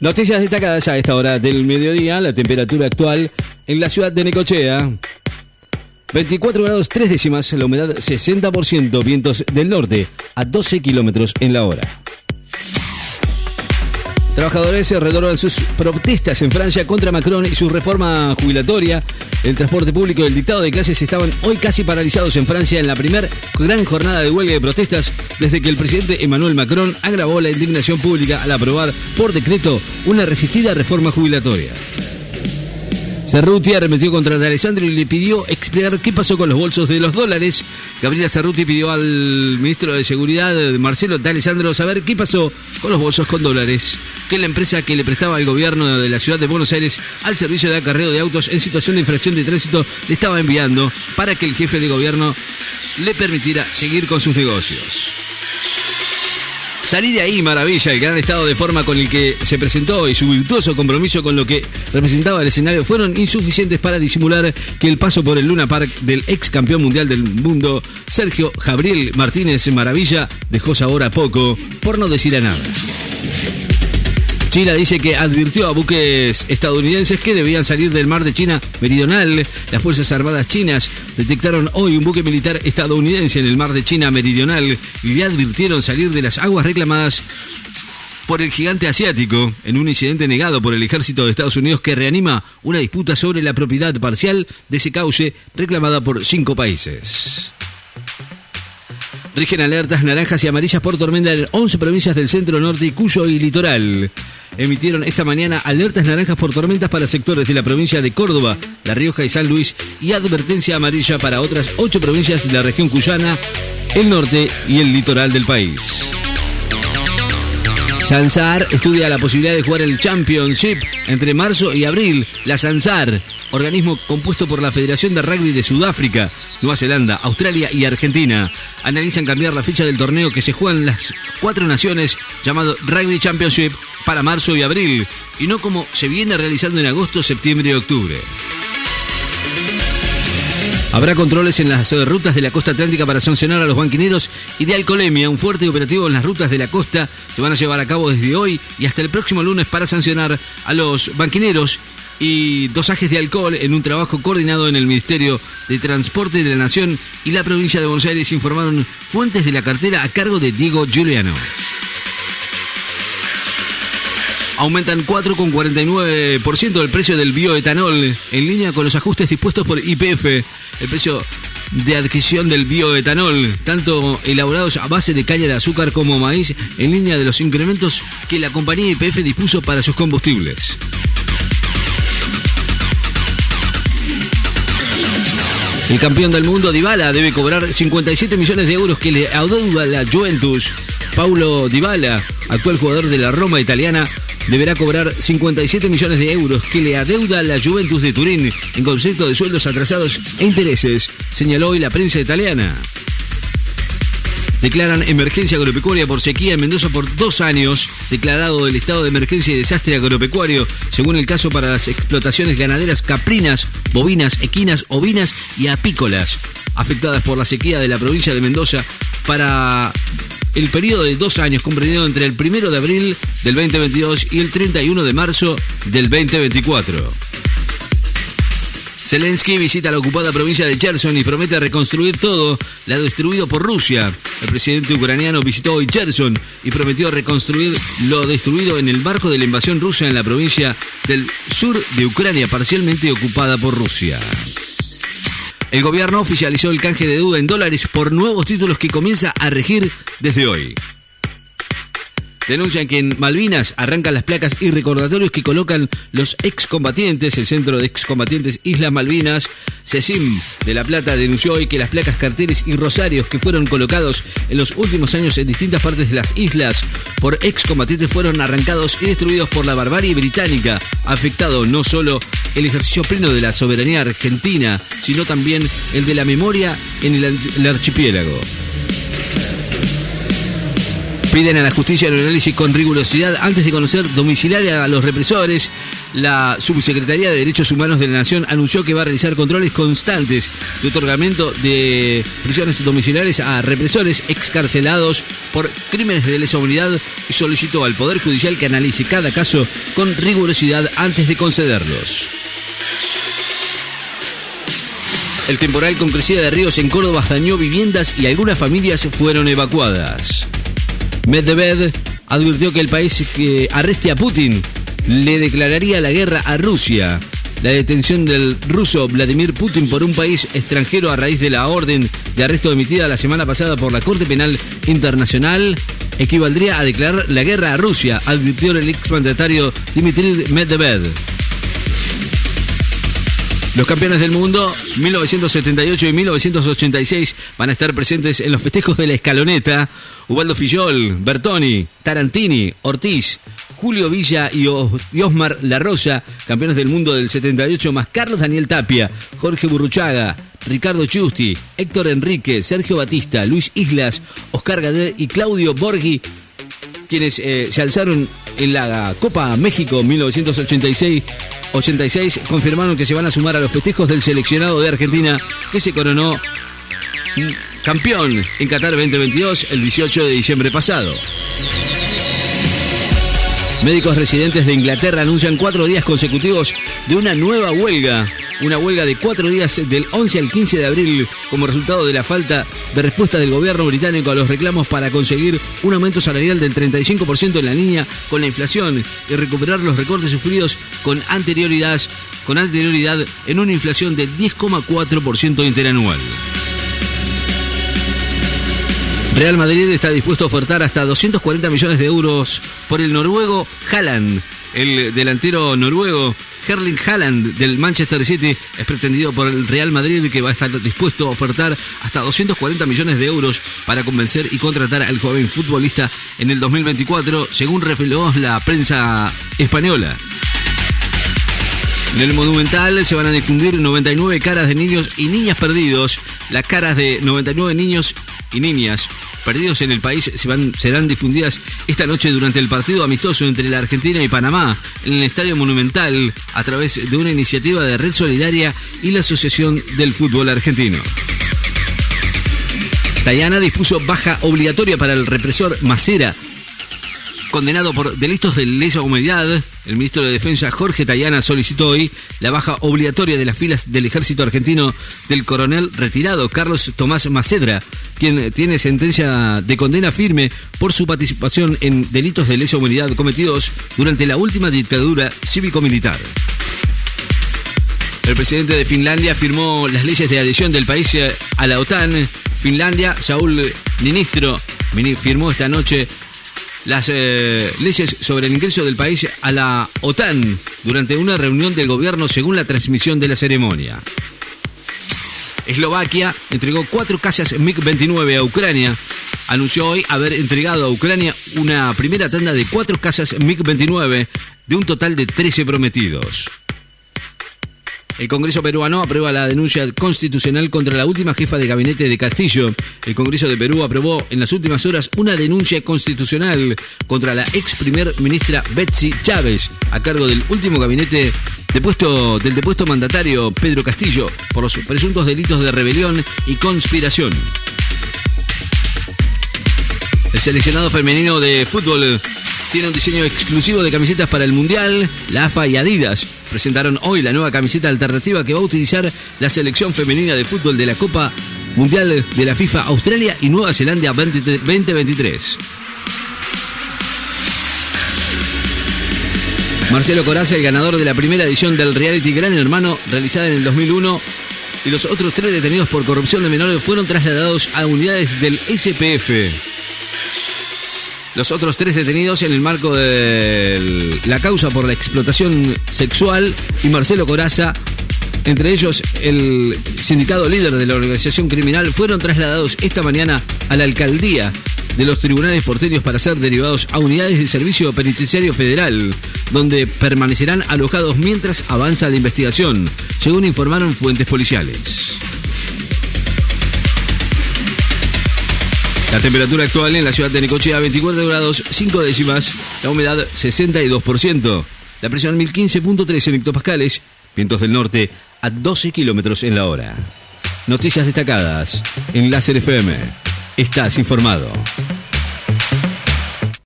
Noticias destacadas a esta hora del mediodía, la temperatura actual en la ciudad de Necochea. 24 grados 3 décimas, la humedad 60%, vientos del norte a 12 kilómetros en la hora. Trabajadores redoran sus protestas en Francia contra Macron y su reforma jubilatoria. El transporte público y el dictado de clases estaban hoy casi paralizados en Francia en la primera gran jornada de huelga de protestas desde que el presidente Emmanuel Macron agravó la indignación pública al aprobar por decreto una resistida reforma jubilatoria. Cerruti arremetió contra Alessandro y le pidió explicar qué pasó con los bolsos de los dólares. Gabriela Cerruti pidió al ministro de Seguridad, Marcelo D'Alessandro, saber qué pasó con los bolsos con dólares que la empresa que le prestaba el gobierno de la ciudad de Buenos Aires al servicio de acarreo de autos en situación de infracción de tránsito le estaba enviando para que el jefe de gobierno le permitiera seguir con sus negocios. Salí de ahí, maravilla, el gran estado de forma con el que se presentó y su virtuoso compromiso con lo que representaba el escenario fueron insuficientes para disimular que el paso por el Luna Park del ex campeón mundial del mundo, Sergio Gabriel Martínez Maravilla, dejó sabor a poco, por no decir a nada. China dice que advirtió a buques estadounidenses que debían salir del mar de China meridional. Las Fuerzas Armadas chinas detectaron hoy un buque militar estadounidense en el mar de China meridional y le advirtieron salir de las aguas reclamadas por el gigante asiático en un incidente negado por el ejército de Estados Unidos que reanima una disputa sobre la propiedad parcial de ese cauce reclamada por cinco países. Rigen alertas naranjas y amarillas por tormenta en 11 provincias del centro norte y Cuyo y litoral. Emitieron esta mañana alertas naranjas por tormentas para sectores de la provincia de Córdoba, La Rioja y San Luis y advertencia amarilla para otras 8 provincias de la región cuyana, el norte y el litoral del país. Sansar estudia la posibilidad de jugar el Championship entre marzo y abril. La Sansar, organismo compuesto por la Federación de Rugby de Sudáfrica, Nueva Zelanda, Australia y Argentina, analizan cambiar la fecha del torneo que se juega en las cuatro naciones llamado Rugby Championship para marzo y abril, y no como se viene realizando en agosto, septiembre y octubre. Habrá controles en las rutas de la costa atlántica para sancionar a los banquineros y de alcoholemia. Un fuerte operativo en las rutas de la costa se van a llevar a cabo desde hoy y hasta el próximo lunes para sancionar a los banquineros y dosajes de alcohol en un trabajo coordinado en el Ministerio de Transporte de la Nación y la provincia de Buenos Aires, informaron fuentes de la cartera a cargo de Diego Giuliano aumentan 4,49% el precio del bioetanol, en línea con los ajustes dispuestos por IPF. El precio de adquisición del bioetanol, tanto elaborados a base de caña de azúcar como maíz, en línea de los incrementos que la compañía IPF dispuso para sus combustibles. El campeón del mundo, Dybala, debe cobrar 57 millones de euros que le adeuda la Juventus. Paulo Dybala, actual jugador de la Roma italiana, deberá cobrar 57 millones de euros que le adeuda la Juventus de Turín en concepto de sueldos atrasados e intereses, señaló hoy la prensa italiana. Declaran emergencia agropecuaria por sequía en Mendoza por dos años, declarado el estado de emergencia y desastre agropecuario, según el caso para las explotaciones ganaderas caprinas, bovinas, equinas, ovinas y apícolas, afectadas por la sequía de la provincia de Mendoza para el periodo de dos años comprendido entre el 1 de abril del 2022 y el 31 de marzo del 2024. Zelensky visita la ocupada provincia de Cherson y promete reconstruir todo lo destruido por Rusia. El presidente ucraniano visitó hoy Cherson y prometió reconstruir lo destruido en el barco de la invasión rusa en la provincia del sur de Ucrania parcialmente ocupada por Rusia. El gobierno oficializó el canje de deuda en dólares por nuevos títulos que comienza a regir desde hoy. Denuncian que en Malvinas arrancan las placas y recordatorios que colocan los excombatientes. El Centro de Excombatientes Islas Malvinas, CECIM de La Plata, denunció hoy que las placas, carteles y rosarios que fueron colocados en los últimos años en distintas partes de las islas por excombatientes fueron arrancados y destruidos por la barbarie británica, afectado no solo el ejercicio pleno de la soberanía argentina, sino también el de la memoria en el, archipiélago. Piden a la justicia el análisis con rigurosidad antes de conocer domiciliaria a los represores. La Subsecretaría de Derechos Humanos de la Nación anunció que va a realizar controles constantes de otorgamiento de prisiones domiciliares a represores excarcelados por crímenes de lesa humanidad y solicitó al Poder Judicial que analice cada caso con rigurosidad antes de concederlos. El temporal con crecida de ríos en Córdoba dañó viviendas y algunas familias fueron evacuadas. Medvedev advirtió que el país que arreste a Putin le declararía la guerra a Rusia. La detención del ruso Vladimir Putin por un país extranjero a raíz de la orden de arresto emitida la semana pasada por la Corte Penal Internacional equivaldría a declarar la guerra a Rusia, advirtió el exmandatario Dmitry Medvedev. Los campeones del mundo 1978 y 1986 van a estar presentes en los festejos de la escaloneta. Ubaldo Fillol, Bertoni, Tarantini, Ortiz, Julio Villa y, Osmar La Rosa, campeones del mundo del 78, más Carlos Daniel Tapia, Jorge Burruchaga, Ricardo Chusti, Héctor Enrique, Sergio Batista, Luis Islas, Oscar Gadel y Claudio Borghi, quienes eh, se alzaron en la Copa México 1986 86 confirmaron que se van a sumar a los festejos del seleccionado de Argentina que se coronó campeón en Qatar 2022 el 18 de diciembre pasado. Médicos residentes de Inglaterra anuncian cuatro días consecutivos de una nueva huelga una huelga de cuatro días del 11 al 15 de abril como resultado de la falta de respuesta del gobierno británico a los reclamos para conseguir un aumento salarial del 35% en la línea con la inflación y recuperar los recortes sufridos con anterioridad, con anterioridad en una inflación del 10,4% interanual. Real Madrid está dispuesto a ofertar hasta 240 millones de euros por el noruego Haaland. El delantero noruego Herling Haaland del Manchester City es pretendido por el Real Madrid que va a estar dispuesto a ofertar hasta 240 millones de euros para convencer y contratar al joven futbolista en el 2024, según reveló la prensa española. En el Monumental se van a difundir 99 caras de niños y niñas perdidos. Las caras de 99 niños y niñas perdidos en el país se van, serán difundidas esta noche durante el partido amistoso entre la Argentina y Panamá en el Estadio Monumental a través de una iniciativa de Red Solidaria y la Asociación del Fútbol Argentino. Tayana dispuso baja obligatoria para el represor Macera condenado por delitos de lesa humanidad, el ministro de Defensa Jorge Tayana solicitó hoy la baja obligatoria de las filas del ejército argentino del coronel retirado Carlos Tomás Macedra, quien tiene sentencia de condena firme por su participación en delitos de lesa humanidad cometidos durante la última dictadura cívico-militar. El presidente de Finlandia firmó las leyes de adhesión del país a la OTAN. Finlandia, Saúl Ministro, firmó esta noche las eh, leyes sobre el ingreso del país a la OTAN durante una reunión del gobierno según la transmisión de la ceremonia. Eslovaquia entregó cuatro casas MiG-29 a Ucrania. Anunció hoy haber entregado a Ucrania una primera tanda de cuatro casas MiG-29 de un total de 13 prometidos. El Congreso peruano aprueba la denuncia constitucional contra la última jefa de gabinete de Castillo. El Congreso de Perú aprobó en las últimas horas una denuncia constitucional contra la ex primer ministra Betsy Chávez a cargo del último gabinete del depuesto mandatario Pedro Castillo por los presuntos delitos de rebelión y conspiración. El seleccionado femenino de fútbol tiene un diseño exclusivo de camisetas para el Mundial. La AFA y Adidas presentaron hoy la nueva camiseta alternativa que va a utilizar la selección femenina de fútbol de la Copa Mundial de la FIFA Australia y Nueva Zelanda 2023. Marcelo Coraza, el ganador de la primera edición del reality Gran Hermano realizada en el 2001, y los otros tres detenidos por corrupción de menores fueron trasladados a unidades del SPF. Los otros tres detenidos en el marco de la causa por la explotación sexual y Marcelo Coraza, entre ellos el sindicato líder de la organización criminal, fueron trasladados esta mañana a la alcaldía de los tribunales porteños para ser derivados a unidades de servicio penitenciario federal, donde permanecerán alojados mientras avanza la investigación, según informaron fuentes policiales. La temperatura actual en la ciudad de Necochea 24 grados 5 décimas, la humedad 62%, la presión 1015.3 en hectopascales, vientos del norte a 12 kilómetros en la hora. Noticias destacadas en Láser FM. Estás informado.